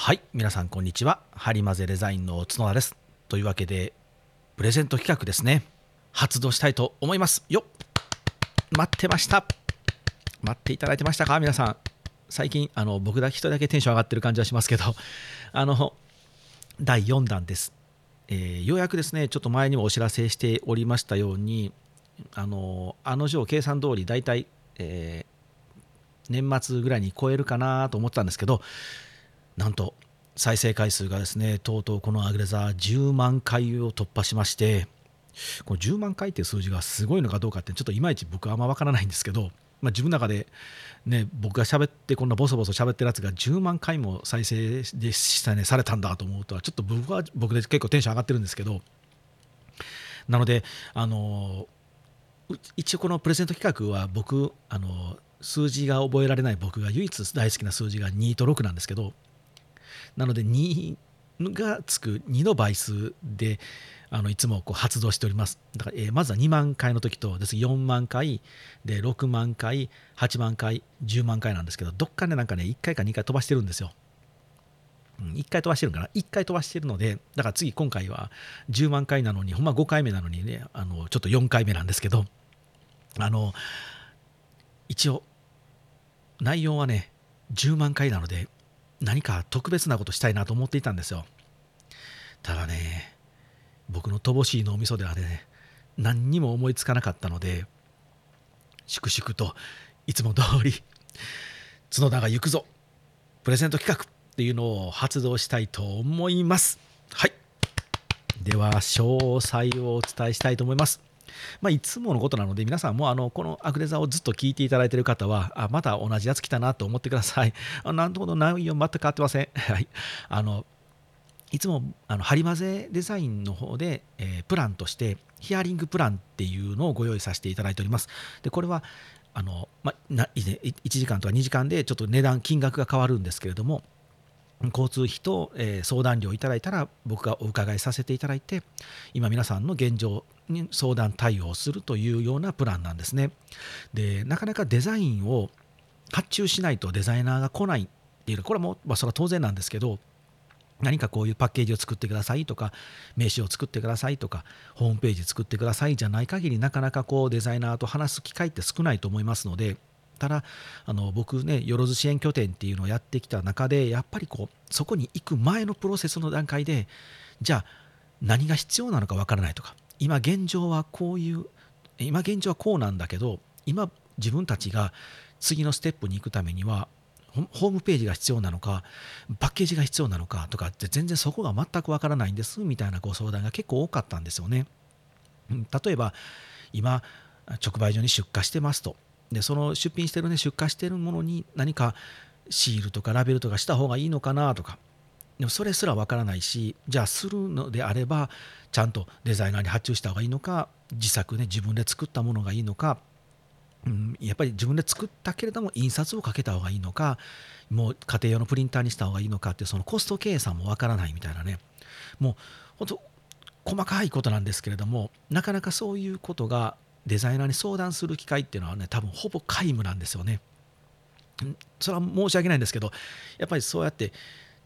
はい皆さんこんにちは。ハリマゼデザインの角田です。というわけでプレゼント企画ですね。発動したいと思いますよ。待ってました。待っていただいてましたか？皆さん。最近あの僕だけ一人だけテンション上がってる感じはしますけど。あの第4弾です、えー、ようやくですねちょっと前にもお知らせしておりましたようにあのあの定計算通り大体、えー、年末ぐらいに超えるかなと思ったんですけどなんと再生回数がですねとうとうこのアグレザー10万回を突破しましてこの10万回っていう数字がすごいのかどうかってちょっといまいち僕はあんま分からないんですけど、まあ、自分の中で、ね、僕が喋ってこんなボソボソ喋ってるやつが10万回も再生でした、ね、されたんだと思うとはちょっと僕は僕で結構テンション上がってるんですけどなのであの一応このプレゼント企画は僕あの数字が覚えられない僕が唯一大好きな数字が2と6なんですけどなので2がつく2の倍数であのいつもこう発動しております。だから、えー、まずは2万回の時とです4万回で6万回8万回10万回なんですけどどっかでなんかね1回か2回飛ばしてるんですよ。うん、1回飛ばしてるかな1回飛ばしてるのでだから次今回は10万回なのにほんま5回目なのにねあのちょっと4回目なんですけどあの一応内容はね10万回なので何か特別なことしたいなと思っていたんですよ。ただね僕の乏しい脳みそではね何にも思いつかなかったので粛々といつも通り角田が行くぞプレゼント企画っていうのを発動したいと思います。はい。では詳細をお伝えしたいと思います。まあ、いつものことなので、皆さんもあのこのアクレザをずっと聞いていただいている方は、あまた同じやつ来たなと思ってください。あなんとほど内容全く変わってません。はい、あのいつもあの張り混ぜデザインの方で、えー、プランとしてヒアリングプランっていうのをご用意させていただいております。でこれはあの、ま、な1時間とか2時間でちょっと値段金額が変わるんですけれども交通費と、えー、相談料をいただいたら僕がお伺いさせていただいて今皆さんの現状に相談対応するというようなプランなんですね。でなかなかデザインを発注しないとデザイナーが来ないっていうこれはもう、まあ、それは当然なんですけど何かこういうパッケージを作ってくださいとか名刺を作ってくださいとかホームページ作ってくださいじゃない限りなかなかこうデザイナーと話す機会って少ないと思いますのでただあの僕ねよろず支援拠点っていうのをやってきた中でやっぱりこうそこに行く前のプロセスの段階でじゃあ何が必要なのかわからないとか今現状はこういう今現状はこうなんだけど今自分たちが次のステップに行くためにはホームページが必要なのかパッケージが必要なのかとかって全然そこが全くわからないんですみたいなご相談が結構多かったんですよね。例えば今直売所に出荷してますとでその出品してるね出荷してるものに何かシールとかラベルとかした方がいいのかなとかでもそれすらわからないしじゃあするのであればちゃんとデザイナーに発注した方がいいのか自作、ね、自分で作ったものがいいのか、うん、やっぱり自分で作ったけれども印刷をかけた方がいいのかもう家庭用のプリンターにした方がいいのかってそのコスト計算もわからないみたいなねもう本当細かいことなんですけれどもなかなかそういうことがデザイナーに相談する機会っていうのはね多分ほぼ皆無なんですよね。それは申し訳ないんですけどやっぱりそうやって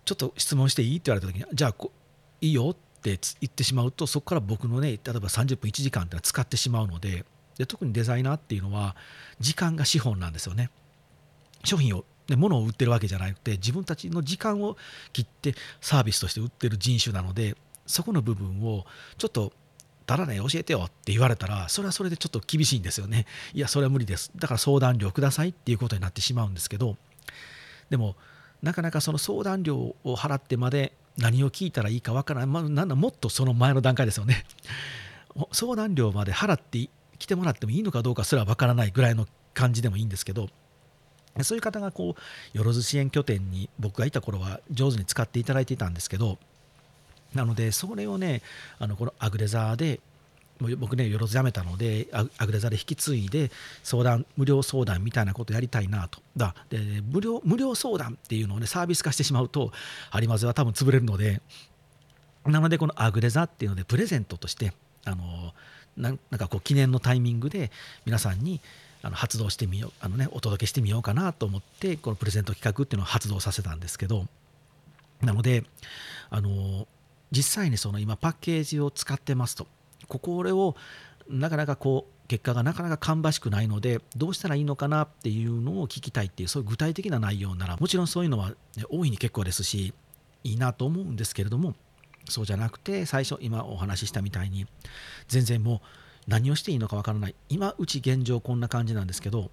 ちょっと質問していい？って言われた時にじゃあいいよって言ってしまうとそこから僕のね例えば30分1時間ってのは使ってしまうのでで特にデザイナーっていうのは時間が資本なんですよね。商品をね、物を売ってるわけじゃなくて自分たちの時間を切ってサービスとして売ってる人種なのでそこの部分をちょっとただね教えてよって言われたらそれはそれでちょっと厳しいんですよね。いやそれは無理です。だから相談料くださいっていうことになってしまうんですけどでもなかなかその相談料を払ってまで何を聞いたらいいかわからない、まあ、なんだもっとその前の段階ですよね。相談料まで払って来てもらってもいいのかどうかすらわからないぐらいの感じでもいいんですけどそういう方がこうよろず支援拠点に僕がいた頃は上手に使っていただいていたんですけどなのでそれをねあのこのアグレザーでもう僕ねよろずやめたのでアグレザで引き継いで相談無料相談みたいなことやりたいなと。だ。で無料無料相談っていうのをねサービス化してしまうとハリマゼは多分潰れるので。なのでこのアグレザっていうのでプレゼントとしてあのなんかこう記念のタイミングで皆さんにあの発動してみようあの、ね、お届けしてみようかなと思ってこのプレゼント企画っていうのを発動させたんですけど。なのであの実際にその今パッケージを使ってますと。ここをなかなかこう結果がなかなか芳しくないのでどうしたらいいのかなっていうのを聞きたいっていうそういう具体的な内容ならもちろんそういうのは、大いに結構ですしいいなと思うんですけれどもそうじゃなくて最初今お話ししたみたいに全然もう何をしていいのかわからない。今うち現状こんな感じなんですけど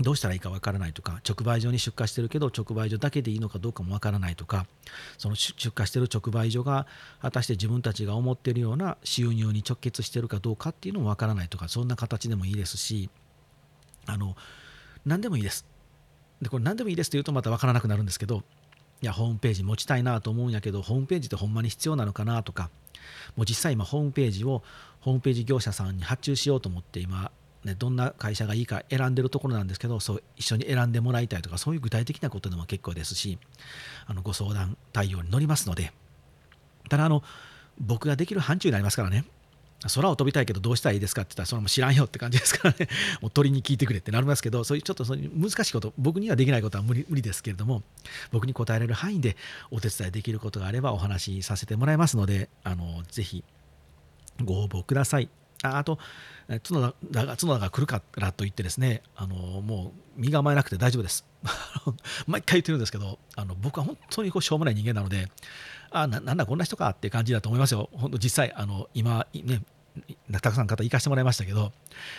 どうしたらいいかわからないとか直売所に出荷してるけど直売所だけでいいのかどうかもわからないとかその出荷してる直売所が果たして自分たちが思ってるような収入に直結してるかどうかっていうのもわからないとかそんな形でもいいですしあの何でもいいです。でこれ何でもいいですって言うとまたわからなくなるんですけどいやホームページ持ちたいなと思うんやけどホームページってほんまに必要なのかなとかもう実際今ホームページをホームページ業者さんに発注しようと思って今ね、どんな会社がいいか選んでるところなんですけどそう一緒に選んでもらいたいとかそういう具体的なことでも結構ですしあのご相談対応に乗りますのでただあの僕ができる範疇になりますからね空を飛びたいけどどうしたらいいですかって言ったらそれも知らんよって感じですからね もう鳥に聞いてくれってなりますけどそういうちょっとそういう難しいこと僕にはできないことは無理無理ですけれども僕に答えられる範囲でお手伝いできることがあればお話しさせてもらいますのであのぜひご応募ください。ああと角田が角田が来るからといってですねあのもう身構えなくて大丈夫です。毎回言ってるんですけどあの僕は本当にこうしょうもない人間なのであななんだこんな人かって感じだと思いますよ。本当実際あの今ねたくさん方行かしてもらいましたけど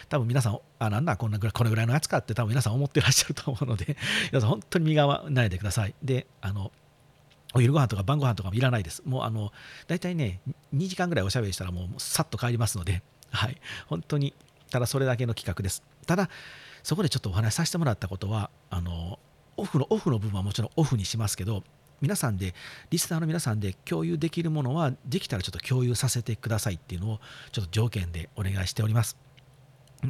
多分皆さんあなんだこんなぐらいこれぐらいのやつかって多分皆さん思ってらっしゃると思うので 皆さん本当に身構えないでください。であのお昼ご飯とか晩ご飯とかもいらないです。もうあの大体ね2時間ぐらいおしゃべりしたらもうさっと帰りますのではい、本当にただそれだけの企画です。ただそこでちょっとお話しさせてもらったことはあのオフのオフの部分はもちろんオフにしますけど皆さんでリスナーの皆さんで共有できるものはできたらちょっと共有させてくださいっていうのをちょっと条件でお願いしております。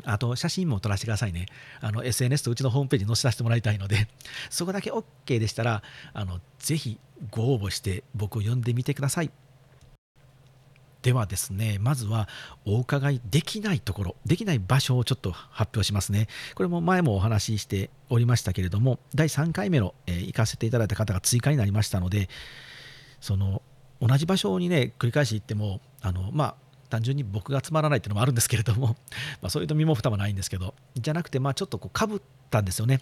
あと写真も撮らせてくださいね。あの SNS とうちのホームページに載せさせてもらいたいので、そこだけ OK でしたら、あのぜひご応募して僕を呼んでみてください。ではですねまずはお伺いできないところできない場所をちょっと発表しますね。これも前もお話ししておりましたけれども第3回目の、えー、行かせていただいた方が追加になりましたのでその同じ場所にね繰り返し行ってもあのまあ単純に僕がつまらないっていうのもあるんですけれども、まあ、そういうと身も蓋もないんですけどじゃなくてまあちょっとこうかぶったんですよね。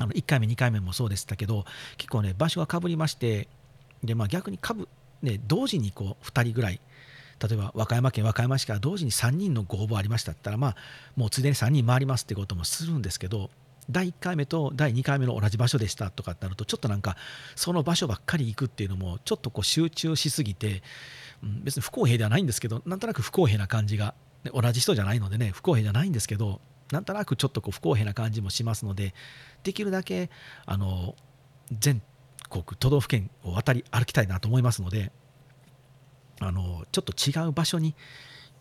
あの1回目2回目もそうでしたけど結構ね場所がかぶりましてでまあ逆にかぶね同時にこう2人ぐらい例えば和歌山県和歌山市から同時に3人のご応募ありましたったらまあもうついでに3人回りますってこともするんですけど第1回目と第2回目の同じ場所でしたとかってなるとちょっとなんかその場所ばっかり行くっていうのもちょっとこう集中しすぎて、うん、別に不公平ではないんですけどなんとなく不公平な感じが、ね、同じ人じゃないのでね不公平じゃないんですけどなんとなくちょっとこう不公平な感じもしますのでできるだけあの全国都道府県を渡り歩きたいなと思いますのであのちょっと違う場所に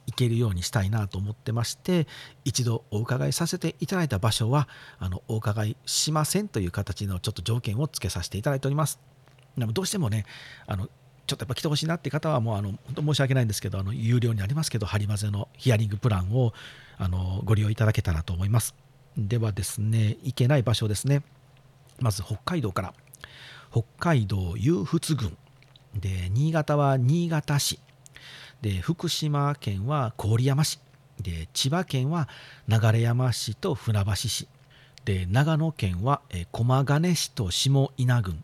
行けるようにしたいなと思ってまして一度お伺いさせていただいた場所はあのお伺いしませんという形のちょっと条件をつけさせていただいております。でもどうしてもねあのちょっとやっぱ来てほしいなって方はもうあの本当申し訳ないんですけどあの有料になりますけどハリマゼのヒアリングプランをあのご利用いただけたらと思います。ではですね行けない場所ですね。まず北海道から。北海道湧仏郡。で新潟は新潟市。で福島県は郡山市。で千葉県は流山市と船橋市。で長野県は駒ヶ根市と下稲郡。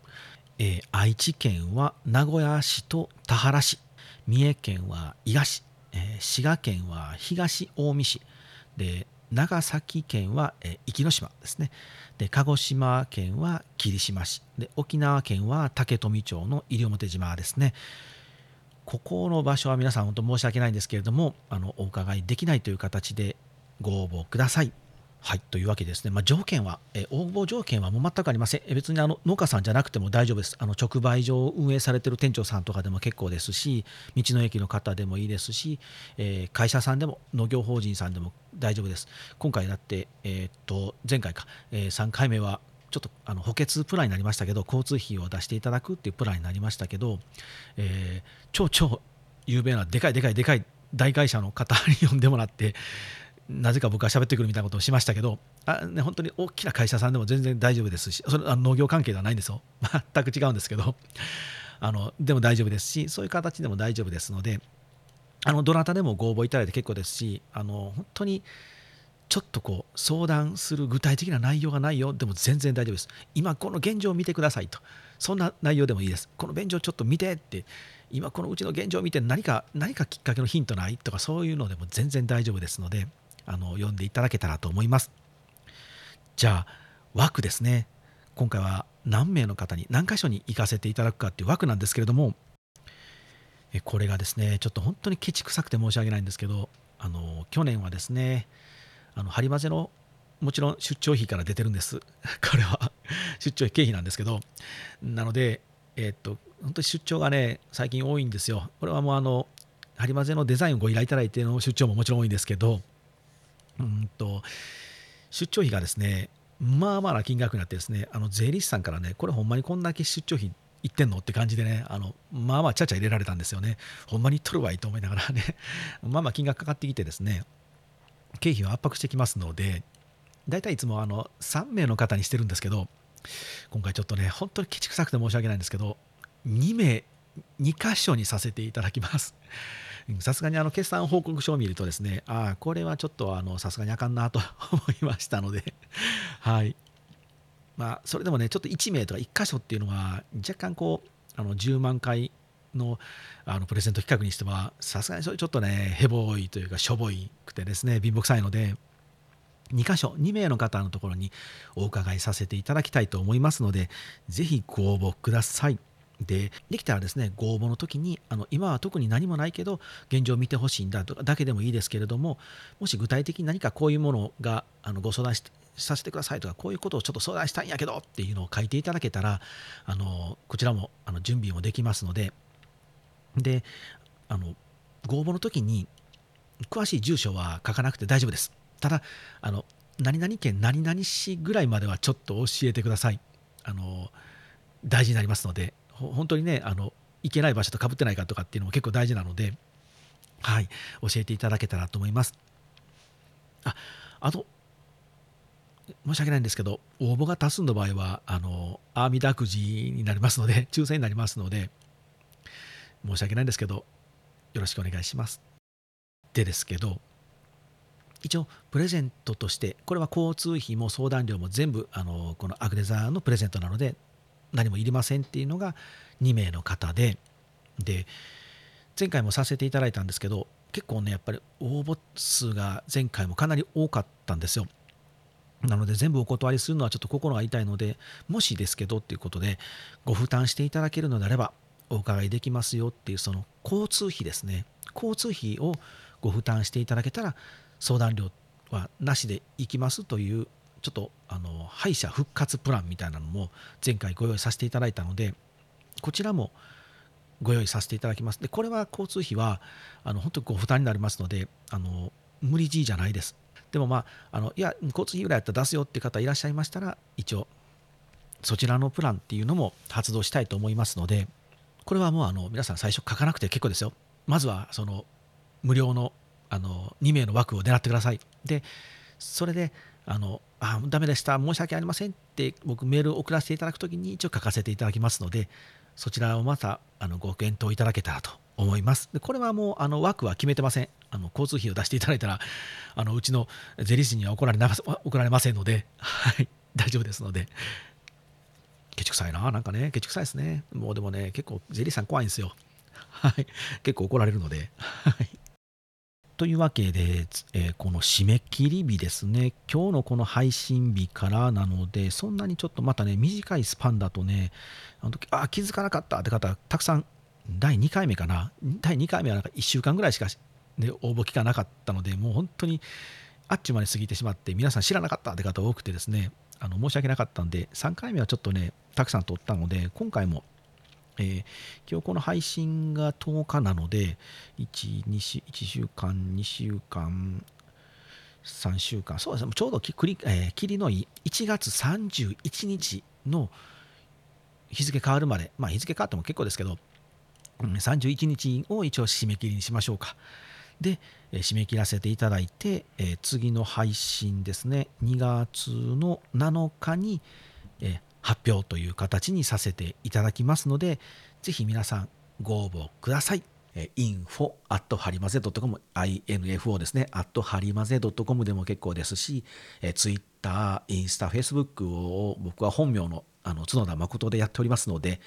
え愛知県は名古屋市と田原市。三重県は伊賀市、え滋賀県は東近江市。で長崎県は、壱岐島ですね。で鹿児島県は霧島市。で沖縄県は竹富町の西表島ですね。ここの場所は皆さん本当申し訳ないんですけれどもあのお伺いできないという形でご応募ください。はい、というわけですね、まあ、条件は、え応募条件はもう全くありません。え別にあの農家さんじゃなくても大丈夫です。あの直売所を運営されてる店長さんとかでも結構ですし、道の駅の方でもいいですし、えー、会社さんでも農業法人さんでも大丈夫です。今回だって、えー、っと前回か、えー、3回目はちょっとあの補欠プランになりましたけど、交通費を出していただくっていうプランになりましたけど、え、超超有名なでかいでかいでかい大会社の方に呼んでもらって、なぜか僕は喋ってくるみたいなことをしましたけどあ、ね、本当に大きな会社さんでも全然大丈夫ですしそれあ農業関係ではないんですよ。全く違うんですけどあのでも大丈夫ですしそういう形でも大丈夫ですのであのどなたでもご応募いただいて結構ですしあの本当にちょっとこう相談する具体的な内容がないよでも全然大丈夫です。今この現状を見てくださいと。そんな内容でもいいです。この現状ちょっと見てって。今このうちの現状を見て何か何かきっかけのヒントないとかそういうのでも全然大丈夫ですのであの読んでいただけたらと思いますじゃあ枠ですね今回は何名の方に何箇所に行かせていただくかっていう枠なんですけれどもこれがですねちょっと本当にケチくさくて申し訳ないんですけどあの去年はですねあのハリマゼのもちろん出張費から出てるんです。これは出張費経費なんですけど、なので、えー、っと、本当に出張がね、最近多いんですよ。これはもうあの、ハリマゼのデザインをご依頼いただいての出張ももちろん多いんですけど、うんと、出張費がですね、まあまあな金額になってですね、あの税理士さんからね、これほんまにこんだけ出張費いってんのって感じでね、あのまあまあちゃちゃ入れられたんですよね。ほんまに取るわいと思いながらね、まあまあ金額かかってきてですね、経費を圧迫してきますので、大体いつもあの3名の方にしてるんですけど、今回ちょっとね、本当にケチくさくて申し訳ないんですけど、2名、2箇所にさせていただきます。さすがにあの決算報告書を見るとですね、ああ、これはちょっとさすがにあかんなと 思いましたので、はい。まあ、それでもね、ちょっと1名とか1箇所っていうのは、若干こう、あの10万回のあのプレゼント企画にしてはさすがにそれちょっとねヘボいというかしょぼいくてですね貧乏くさいので2箇所2名の方のところにお伺いさせていただきたいと思いますのでぜひご応募ください。でできたらですねご応募の時にあの今は特に何もないけど現状を見てほしいんだとかだけでもいいですけれどももし具体的に何かこういうものがあのご相談しさせてくださいとかこういうことをちょっと相談したいんやけどっていうのを書いていただけたらあのこちらもあの準備もできますのでであのご応募の時に詳しい住所は書かなくて大丈夫です。ただあの何々県何々市ぐらいまではちょっと教えてください。あの大事になりますので本当にねあの行けない場所とかぶってないかとかっていうのも結構大事なのではい教えていただけたらと思いますああと申し訳ないんですけど応募が多数の場合はあの阿弥陀くじになりますので 抽選になりますので申し訳ないんですけど、よろしくお願いします。でですけど、一応、プレゼントとして、これは交通費も相談料も全部、あのこのアグネザーのプレゼントなので、何もいりませんっていうのが2名の方で、で、前回もさせていただいたんですけど、結構ね、やっぱり応募数が前回もかなり多かったんですよ。なので全部お断りするのはちょっと心が痛いので、もしですけどっていうことで、ご負担していただけるのであれば、お伺いできますよっていうその交通費ですね交通費をご負担していただけたら相談料はなしでいきますというちょっとあの敗者復活プランみたいなのも前回ご用意させていただいたのでこちらもご用意させていただきますでこれは交通費はあの本当にご負担になりますのであの無理強いじゃないですでもまああのいや交通費ぐらいやったら出すよって方いらっしゃいましたら一応そちらのプランっていうのも発動したいと思いますのでこれはもうあの皆さん最初書かなくて結構ですよ。まずはその無料のあの2名の枠を狙ってください。で、それで、あの、あ、ダメでした、申し訳ありませんって僕メールを送らせていただくときに一応書かせていただきますので、そちらをまたあのご検討いただけたらと思います。でこれはもうあの枠は決めてません。あの交通費を出していただいたら、あのうちの税理士には怒られな怒られませんので、はい、大丈夫ですので、ケチくさいな。なんかね、ケチくさいですね。もうでもね、結構ゼリーさん怖いんですよ。はい。結構怒られるので。はい。というわけで、えー、この締め切り日ですね、今日のこの配信日からなので、そんなにちょっとまたね、短いスパンだとね、あの時あ気づかなかったって方、たくさん、第2回目かな、第2回目はなんか1週間ぐらいしか、ね、応募期間なかったので、もう本当にあっちゅう間に過ぎてしまって、皆さん知らなかったって方多くてですね、あの申し訳なかったんで、3回目はちょっとね、たくさん撮ったので、今回も、えー、今日この配信が10日なので、1, 週1週間、2週間、3週間、そうですね、ちょうどきり,、えー、りのいい1月31日の日付変わるまで、まあ日付変わっても結構ですけど、31日を一応締め切りにしましょうか。で、え締め切らせていただいて、え次の配信ですね、2月の7日に、え発表という形にさせていただきますのでぜひ皆さんご応募ください。info at はりまぜ .com info ですね at はりまぜ .com でも結構ですし、Twitter、インスタ、Facebook を僕は本名のあの角田誠でやっておりますので、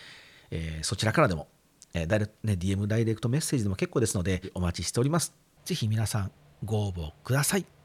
えー、そちらからでも、えーダイね、DM ダイレクトメッセージでも結構ですのでお待ちしております。ぜひ皆さんご応募ください。